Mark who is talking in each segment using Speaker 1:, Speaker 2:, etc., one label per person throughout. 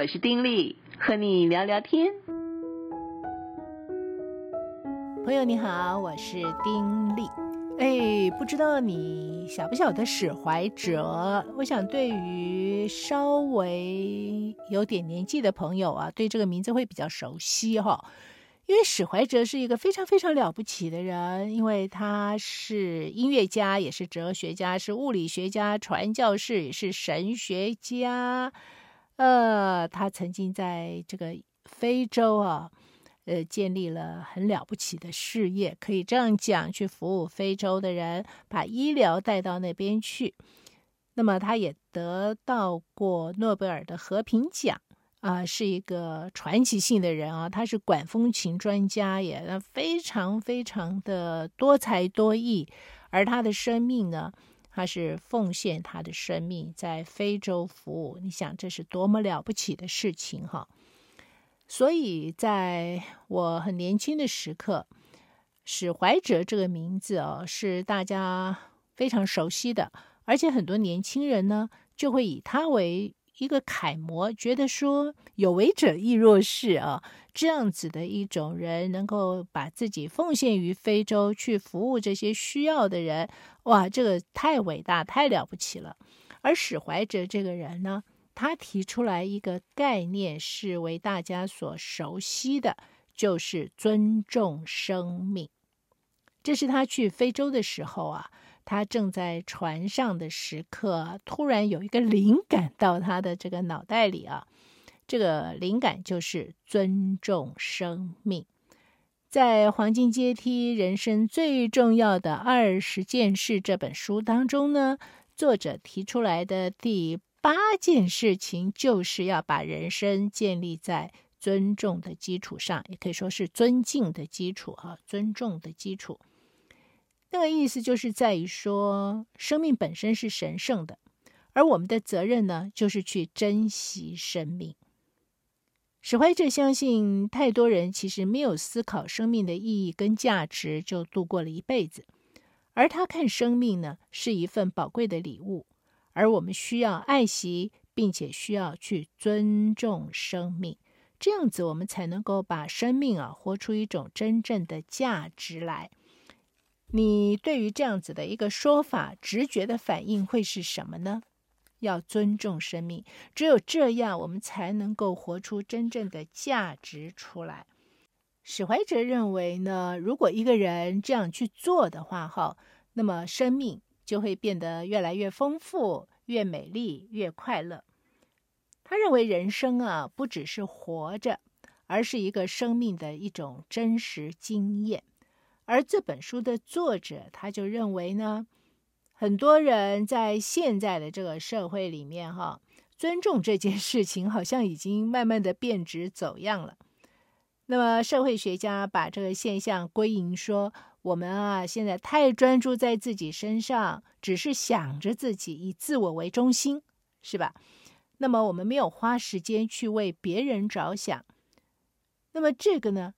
Speaker 1: 我是丁力，和你聊聊天。
Speaker 2: 朋友你好，我是丁力。哎，不知道你晓不晓得史怀哲？我想对于稍微有点年纪的朋友啊，对这个名字会比较熟悉哈。因为史怀哲是一个非常非常了不起的人，因为他是音乐家，也是哲学家，是物理学家、传教士，也是神学家。呃，他曾经在这个非洲啊。呃，建立了很了不起的事业，可以这样讲，去服务非洲的人，把医疗带到那边去。那么，他也得到过诺贝尔的和平奖啊，是一个传奇性的人啊。他是管风琴专家也，非常非常的多才多艺。而他的生命呢，他是奉献他的生命在非洲服务。你想，这是多么了不起的事情哈！所以，在我很年轻的时刻，史怀哲这个名字哦，是大家非常熟悉的，而且很多年轻人呢，就会以他为一个楷模，觉得说有为者亦若是啊，这样子的一种人，能够把自己奉献于非洲，去服务这些需要的人，哇，这个太伟大，太了不起了。而史怀哲这个人呢，他提出来一个概念，是为大家所熟悉的，就是尊重生命。这是他去非洲的时候啊，他正在船上的时刻，突然有一个灵感到他的这个脑袋里啊，这个灵感就是尊重生命。在《黄金阶梯：人生最重要的二十件事》这本书当中呢，作者提出来的第八件事情就是要把人生建立在尊重的基础上，也可以说是尊敬的基础啊，尊重的基础。那个意思就是在于说，生命本身是神圣的，而我们的责任呢，就是去珍惜生命。史怀哲相信，太多人其实没有思考生命的意义跟价值，就度过了一辈子。而他看生命呢，是一份宝贵的礼物。而我们需要爱惜，并且需要去尊重生命，这样子我们才能够把生命啊活出一种真正的价值来。你对于这样子的一个说法，直觉的反应会是什么呢？要尊重生命，只有这样，我们才能够活出真正的价值出来。史怀哲认为呢，如果一个人这样去做的话，哈，那么生命。就会变得越来越丰富、越美丽、越快乐。他认为人生啊，不只是活着，而是一个生命的一种真实经验。而这本书的作者，他就认为呢，很多人在现在的这个社会里面，哈，尊重这件事情好像已经慢慢的变质走样了。那么社会学家把这个现象归因说，我们啊，现在太专注在自己身上，只是想着自己，以自我为中心，是吧？那么我们没有花时间去为别人着想。那么这个呢，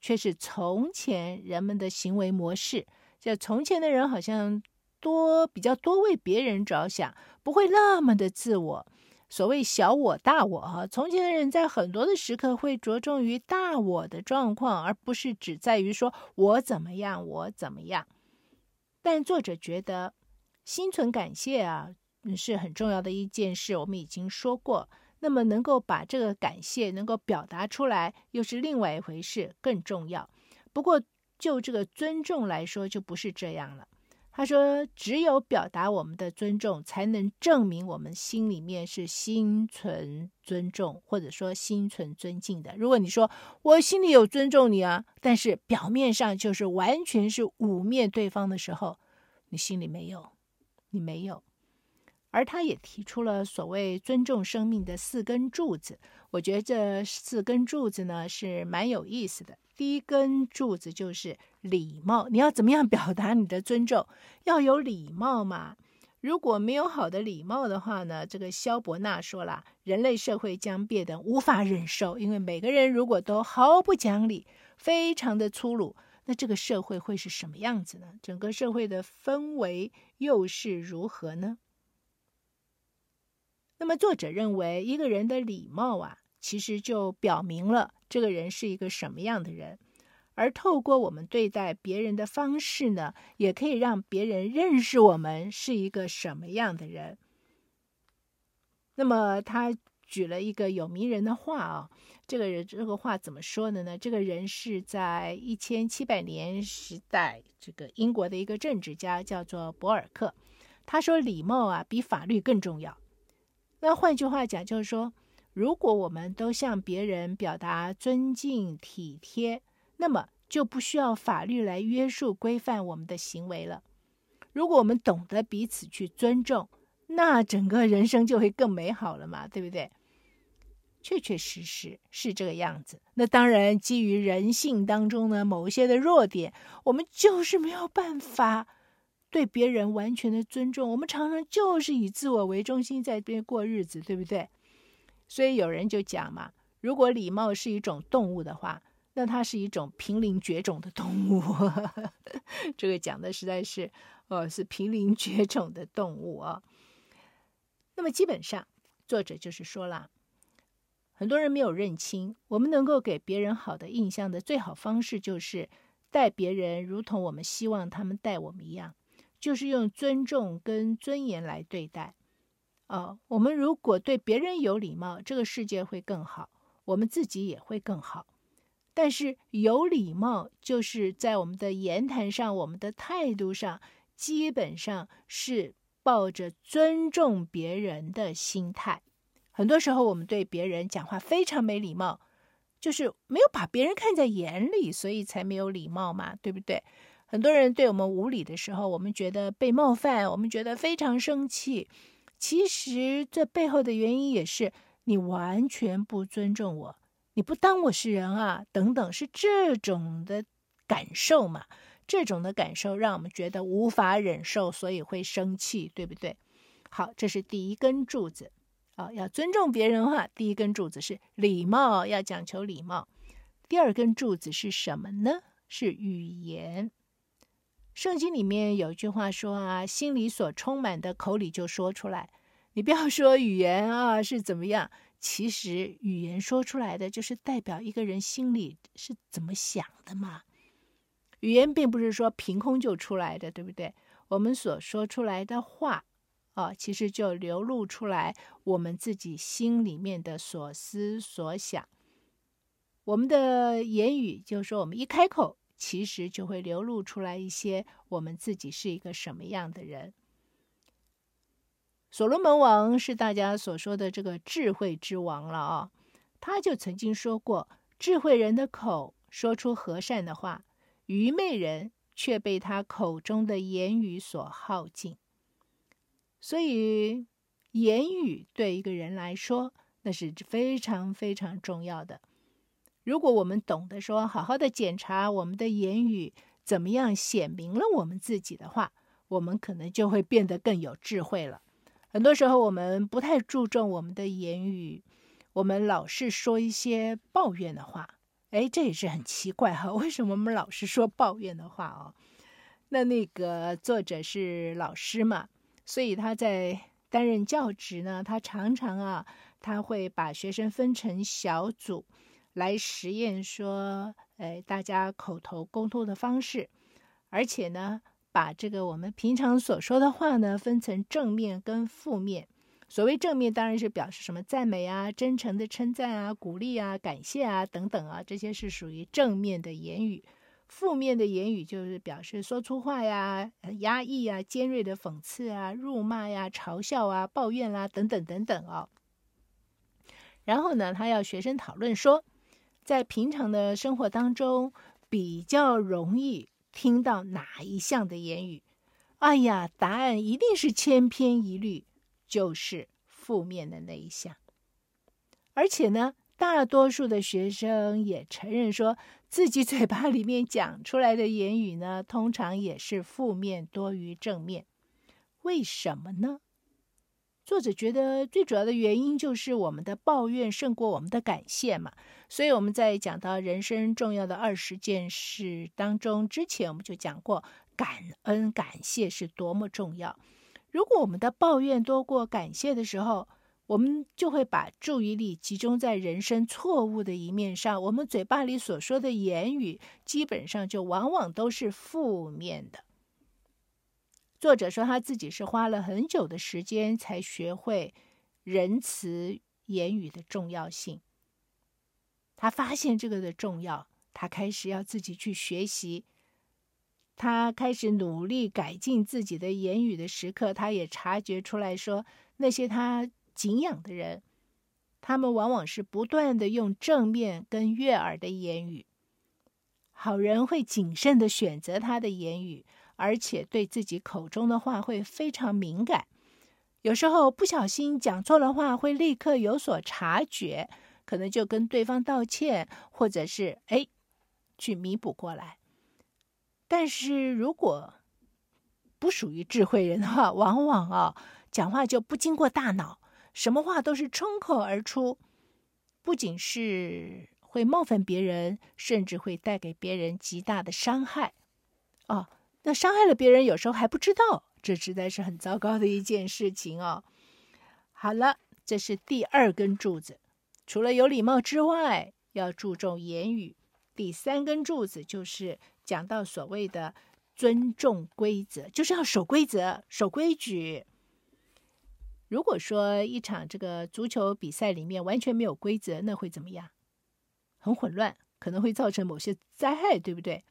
Speaker 2: 却是从前人们的行为模式。就从前的人好像多比较多为别人着想，不会那么的自我。所谓小我大我哈，从前的人在很多的时刻会着重于大我的状况，而不是只在于说我怎么样，我怎么样。但作者觉得心存感谢啊，是很重要的一件事。我们已经说过，那么能够把这个感谢能够表达出来，又是另外一回事，更重要。不过就这个尊重来说，就不是这样了。他说：“只有表达我们的尊重，才能证明我们心里面是心存尊重，或者说心存尊敬的。如果你说我心里有尊重你啊，但是表面上就是完全是污蔑对方的时候，你心里没有，你没有。而他也提出了所谓尊重生命的四根柱子，我觉得这四根柱子呢是蛮有意思的。”第一根柱子就是礼貌，你要怎么样表达你的尊重？要有礼貌嘛。如果没有好的礼貌的话呢，这个萧伯纳说了，人类社会将变得无法忍受。因为每个人如果都毫不讲理，非常的粗鲁，那这个社会会是什么样子呢？整个社会的氛围又是如何呢？那么作者认为，一个人的礼貌啊，其实就表明了这个人是一个什么样的人。而透过我们对待别人的方式呢，也可以让别人认识我们是一个什么样的人。那么他举了一个有名人的话啊，这个人这个话怎么说的呢？这个人是在一千七百年时代，这个英国的一个政治家叫做博尔克。他说：“礼貌啊，比法律更重要。”那换句话讲，就是说，如果我们都向别人表达尊敬体贴。那么就不需要法律来约束规范我们的行为了。如果我们懂得彼此去尊重，那整个人生就会更美好了嘛，对不对？确确实实是这个样子。那当然，基于人性当中呢，某一些的弱点，我们就是没有办法对别人完全的尊重。我们常常就是以自我为中心在这边过日子，对不对？所以有人就讲嘛，如果礼貌是一种动物的话。那它是一种濒临绝种的动物，这个讲的实在是，呃，是濒临绝种的动物啊。那么基本上，作者就是说了，很多人没有认清，我们能够给别人好的印象的最好方式，就是待别人如同我们希望他们待我们一样，就是用尊重跟尊严来对待。哦，我们如果对别人有礼貌，这个世界会更好，我们自己也会更好。但是有礼貌，就是在我们的言谈上、我们的态度上，基本上是抱着尊重别人的心态。很多时候，我们对别人讲话非常没礼貌，就是没有把别人看在眼里，所以才没有礼貌嘛，对不对？很多人对我们无礼的时候，我们觉得被冒犯，我们觉得非常生气。其实这背后的原因也是你完全不尊重我。你不当我是人啊，等等，是这种的感受嘛？这种的感受让我们觉得无法忍受，所以会生气，对不对？好，这是第一根柱子啊，要尊重别人哈。第一根柱子是礼貌，要讲求礼貌。第二根柱子是什么呢？是语言。圣经里面有一句话说啊，心里所充满的，口里就说出来。你不要说语言啊是怎么样。其实语言说出来的就是代表一个人心里是怎么想的嘛。语言并不是说凭空就出来的，对不对？我们所说出来的话，啊，其实就流露出来我们自己心里面的所思所想。我们的言语，就是说我们一开口，其实就会流露出来一些我们自己是一个什么样的人。所罗门王是大家所说的这个智慧之王了啊，他就曾经说过：“智慧人的口说出和善的话，愚昧人却被他口中的言语所耗尽。”所以，言语对一个人来说，那是非常非常重要的。如果我们懂得说，好好的检查我们的言语怎么样显明了我们自己的话，我们可能就会变得更有智慧了。很多时候，我们不太注重我们的言语，我们老是说一些抱怨的话。哎，这也是很奇怪哈，为什么我们老是说抱怨的话哦？那那个作者是老师嘛，所以他在担任教职呢，他常常啊，他会把学生分成小组来实验，说，哎，大家口头沟通的方式，而且呢。把这个我们平常所说的话呢，分成正面跟负面。所谓正面，当然是表示什么赞美啊、真诚的称赞啊、鼓励啊、感谢啊等等啊，这些是属于正面的言语。负面的言语就是表示说粗话呀、压抑啊、尖锐的讽刺啊、辱骂呀、嘲笑啊、抱怨啦、啊、等等等等哦。然后呢，他要学生讨论说，在平常的生活当中比较容易。听到哪一项的言语，哎呀，答案一定是千篇一律，就是负面的那一项。而且呢，大多数的学生也承认说，自己嘴巴里面讲出来的言语呢，通常也是负面多于正面。为什么呢？作者觉得最主要的原因就是我们的抱怨胜过我们的感谢嘛。所以我们在讲到人生重要的二十件事当中，之前我们就讲过感恩感谢是多么重要。如果我们的抱怨多过感谢的时候，我们就会把注意力集中在人生错误的一面上。我们嘴巴里所说的言语，基本上就往往都是负面的。作者说他自己是花了很久的时间才学会仁慈言语的重要性。他发现这个的重要，他开始要自己去学习。他开始努力改进自己的言语的时刻，他也察觉出来说，那些他敬仰的人，他们往往是不断的用正面跟悦耳的言语。好人会谨慎的选择他的言语。而且对自己口中的话会非常敏感，有时候不小心讲错了话，会立刻有所察觉，可能就跟对方道歉，或者是哎，去弥补过来。但是如果不属于智慧人的话，往往啊讲话就不经过大脑，什么话都是冲口而出，不仅是会冒犯别人，甚至会带给别人极大的伤害，哦。那伤害了别人，有时候还不知道，这实在是很糟糕的一件事情哦。好了，这是第二根柱子，除了有礼貌之外，要注重言语。第三根柱子就是讲到所谓的尊重规则，就是要守规则、守规矩。如果说一场这个足球比赛里面完全没有规则，那会怎么样？很混乱，可能会造成某些灾害，对不对？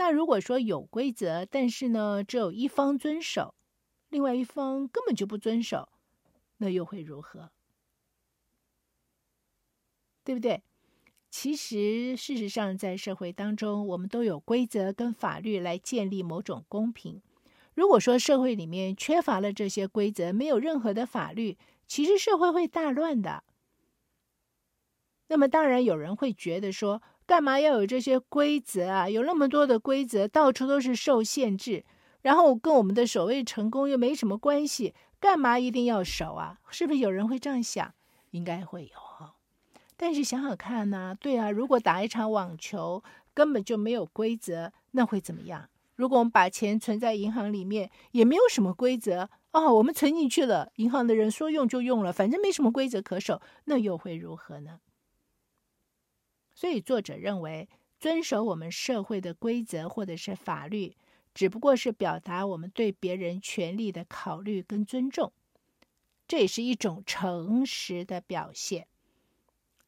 Speaker 2: 那如果说有规则，但是呢，只有一方遵守，另外一方根本就不遵守，那又会如何？对不对？其实，事实上，在社会当中，我们都有规则跟法律来建立某种公平。如果说社会里面缺乏了这些规则，没有任何的法律，其实社会会大乱的。那么，当然有人会觉得说，干嘛要有这些规则啊？有那么多的规则，到处都是受限制，然后跟我们的所谓成功又没什么关系，干嘛一定要守啊？是不是有人会这样想？应该会有哈。但是想想看呢，对啊，如果打一场网球根本就没有规则，那会怎么样？如果我们把钱存在银行里面，也没有什么规则哦，我们存进去了，银行的人说用就用了，反正没什么规则可守，那又会如何呢？所以，作者认为，遵守我们社会的规则或者是法律，只不过是表达我们对别人权利的考虑跟尊重，这也是一种诚实的表现。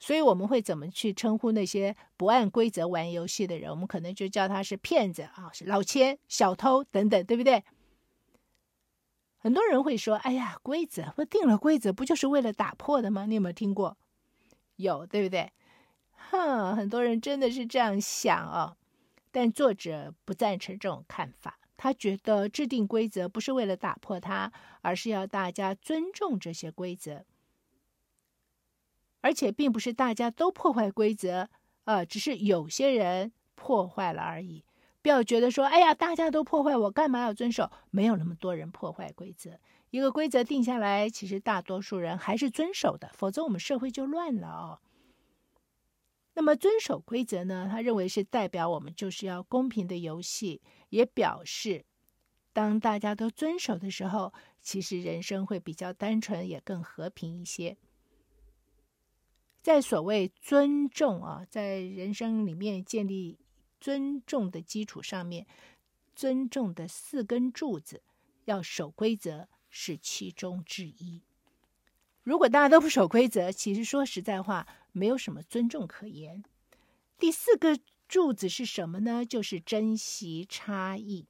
Speaker 2: 所以，我们会怎么去称呼那些不按规则玩游戏的人？我们可能就叫他是骗子啊，是老千、小偷等等，对不对？很多人会说：“哎呀，规则不定了，规则不就是为了打破的吗？”你有没有听过？有，对不对？哼，很多人真的是这样想哦，但作者不赞成这种看法。他觉得制定规则不是为了打破它，而是要大家尊重这些规则，而且并不是大家都破坏规则，呃，只是有些人破坏了而已。不要觉得说，哎呀，大家都破坏，我干嘛要遵守？没有那么多人破坏规则。一个规则定下来，其实大多数人还是遵守的，否则我们社会就乱了哦。那么遵守规则呢？他认为是代表我们就是要公平的游戏，也表示当大家都遵守的时候，其实人生会比较单纯，也更和平一些。在所谓尊重啊，在人生里面建立尊重的基础上面，尊重的四根柱子，要守规则是其中之一。如果大家都不守规则，其实说实在话，没有什么尊重可言。第四个柱子是什么呢？就是珍惜差异。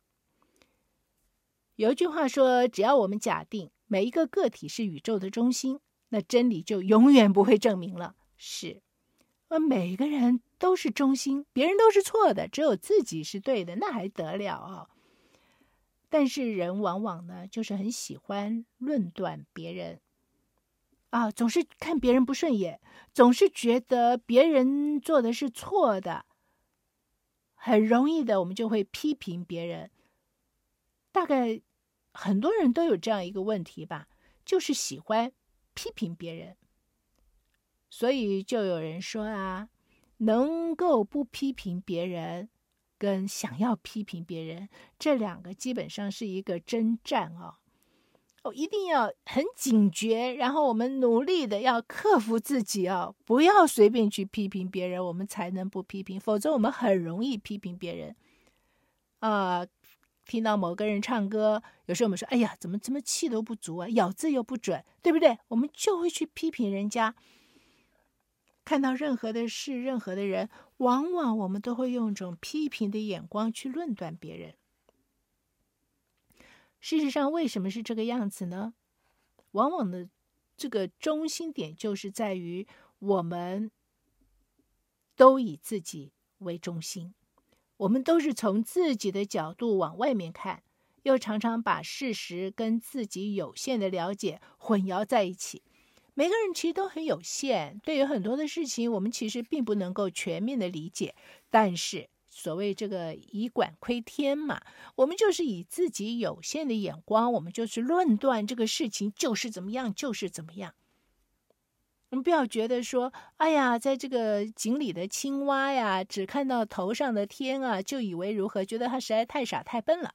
Speaker 2: 有一句话说：“只要我们假定每一个个体是宇宙的中心，那真理就永远不会证明了。”是，而每个人都是中心，别人都是错的，只有自己是对的，那还得了啊？但是人往往呢，就是很喜欢论断别人。啊，总是看别人不顺眼，总是觉得别人做的是错的，很容易的，我们就会批评别人。大概很多人都有这样一个问题吧，就是喜欢批评别人。所以就有人说啊，能够不批评别人，跟想要批评别人，这两个基本上是一个征战啊。哦，一定要很警觉，然后我们努力的要克服自己哦，不要随便去批评别人，我们才能不批评，否则我们很容易批评别人。啊、听到某个人唱歌，有时候我们说：“哎呀，怎么怎么气都不足啊，咬字又不准，对不对？”我们就会去批评人家。看到任何的事、任何的人，往往我们都会用一种批评的眼光去论断别人。事实上，为什么是这个样子呢？往往的这个中心点就是在于我们都以自己为中心。我们都是从自己的角度往外面看，又常常把事实跟自己有限的了解混淆在一起。每个人其实都很有限，对于很多的事情，我们其实并不能够全面的理解。但是所谓这个以管窥天嘛，我们就是以自己有限的眼光，我们就是论断这个事情就是怎么样，就是怎么样。我们不要觉得说，哎呀，在这个井里的青蛙呀，只看到头上的天啊，就以为如何，觉得他实在太傻太笨了。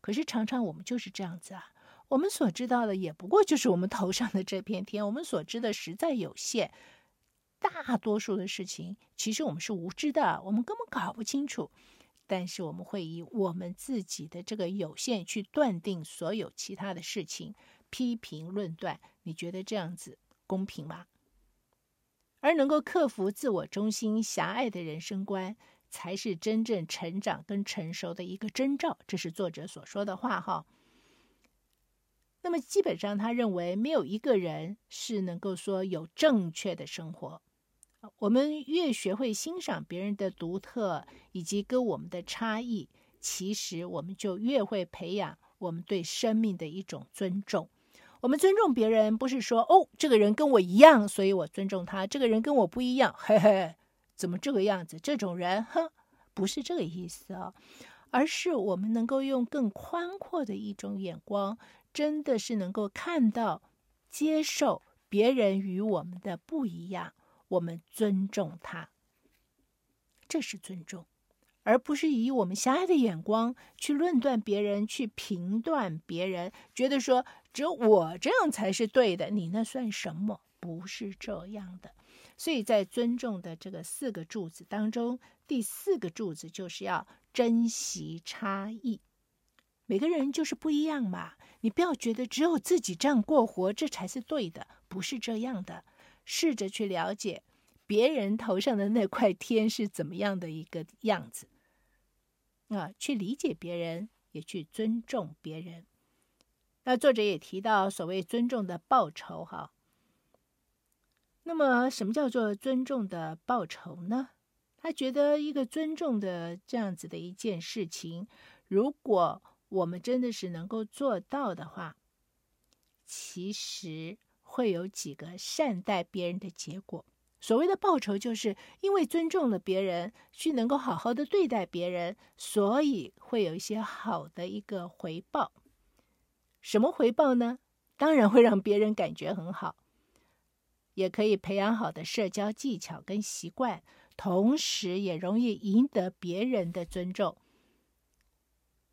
Speaker 2: 可是常常我们就是这样子啊，我们所知道的也不过就是我们头上的这片天，我们所知的实在有限。大多数的事情，其实我们是无知的，我们根本搞不清楚。但是我们会以我们自己的这个有限去断定所有其他的事情，批评论断。你觉得这样子公平吗？而能够克服自我中心狭隘的人生观，才是真正成长跟成熟的一个征兆。这是作者所说的话哈。那么基本上，他认为没有一个人是能够说有正确的生活。我们越学会欣赏别人的独特以及跟我们的差异，其实我们就越会培养我们对生命的一种尊重。我们尊重别人，不是说哦，这个人跟我一样，所以我尊重他；这个人跟我不一样，嘿嘿，怎么这个样子？这种人，哼，不是这个意思啊，而是我们能够用更宽阔的一种眼光，真的是能够看到、接受别人与我们的不一样，我们尊重他，这是尊重。而不是以我们狭隘的眼光去论断别人，去评断别人，觉得说只有我这样才是对的，你那算什么？不是这样的。所以在尊重的这个四个柱子当中，第四个柱子就是要珍惜差异。每个人就是不一样嘛，你不要觉得只有自己这样过活，这才是对的，不是这样的。试着去了解别人头上的那块天是怎么样的一个样子。啊，去理解别人，也去尊重别人。那作者也提到所谓尊重的报酬，哈。那么，什么叫做尊重的报酬呢？他觉得一个尊重的这样子的一件事情，如果我们真的是能够做到的话，其实会有几个善待别人的结果。所谓的报酬，就是因为尊重了别人，去能够好好的对待别人，所以会有一些好的一个回报。什么回报呢？当然会让别人感觉很好，也可以培养好的社交技巧跟习惯，同时也容易赢得别人的尊重，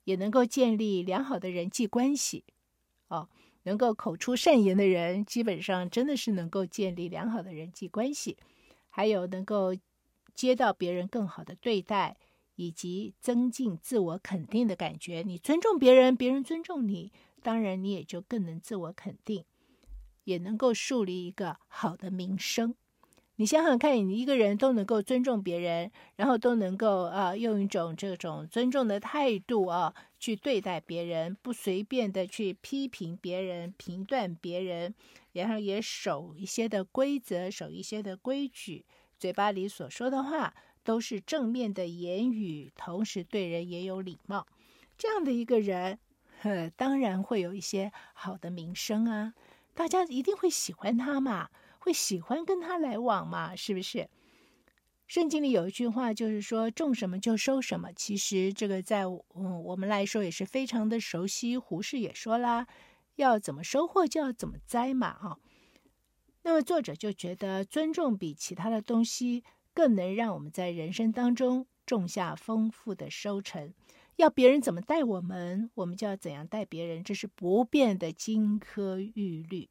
Speaker 2: 也能够建立良好的人际关系。哦。能够口出善言的人，基本上真的是能够建立良好的人际关系，还有能够接到别人更好的对待，以及增进自我肯定的感觉。你尊重别人，别人尊重你，当然你也就更能自我肯定，也能够树立一个好的名声。你想想看，你一个人都能够尊重别人，然后都能够啊，用一种这种尊重的态度啊，去对待别人，不随便的去批评别人、评断别人，然后也守一些的规则，守一些的规矩，嘴巴里所说的话都是正面的言语，同时对人也有礼貌。这样的一个人，呵，当然会有一些好的名声啊，大家一定会喜欢他嘛。会喜欢跟他来往嘛？是不是？圣经里有一句话，就是说种什么就收什么。其实这个在嗯我们来说也是非常的熟悉。胡适也说啦，要怎么收获就要怎么栽嘛啊。那么作者就觉得尊重比其他的东西更能让我们在人生当中种下丰富的收成。要别人怎么待我们，我们就要怎样待别人，这是不变的金科玉律，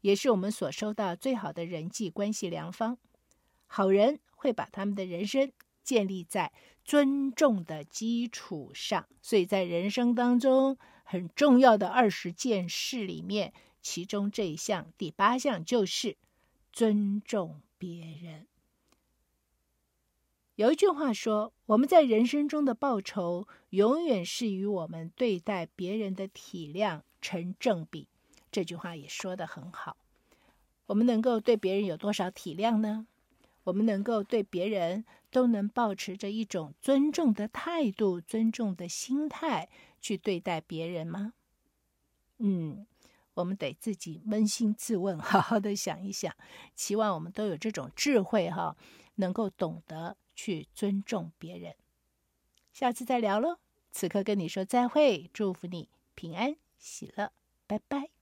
Speaker 2: 也是我们所收到最好的人际关系良方。好人会把他们的人生建立在尊重的基础上，所以在人生当中很重要的二十件事里面，其中这一项第八项就是尊重别人。有一句话说：“我们在人生中的报酬，永远是与我们对待别人的体谅成正比。”这句话也说得很好。我们能够对别人有多少体谅呢？我们能够对别人都能保持着一种尊重的态度、尊重的心态去对待别人吗？嗯，我们得自己扪心自问，好好的想一想。期望我们都有这种智慧，哈，能够懂得。去尊重别人，下次再聊喽。此刻跟你说再会，祝福你平安喜乐，拜拜。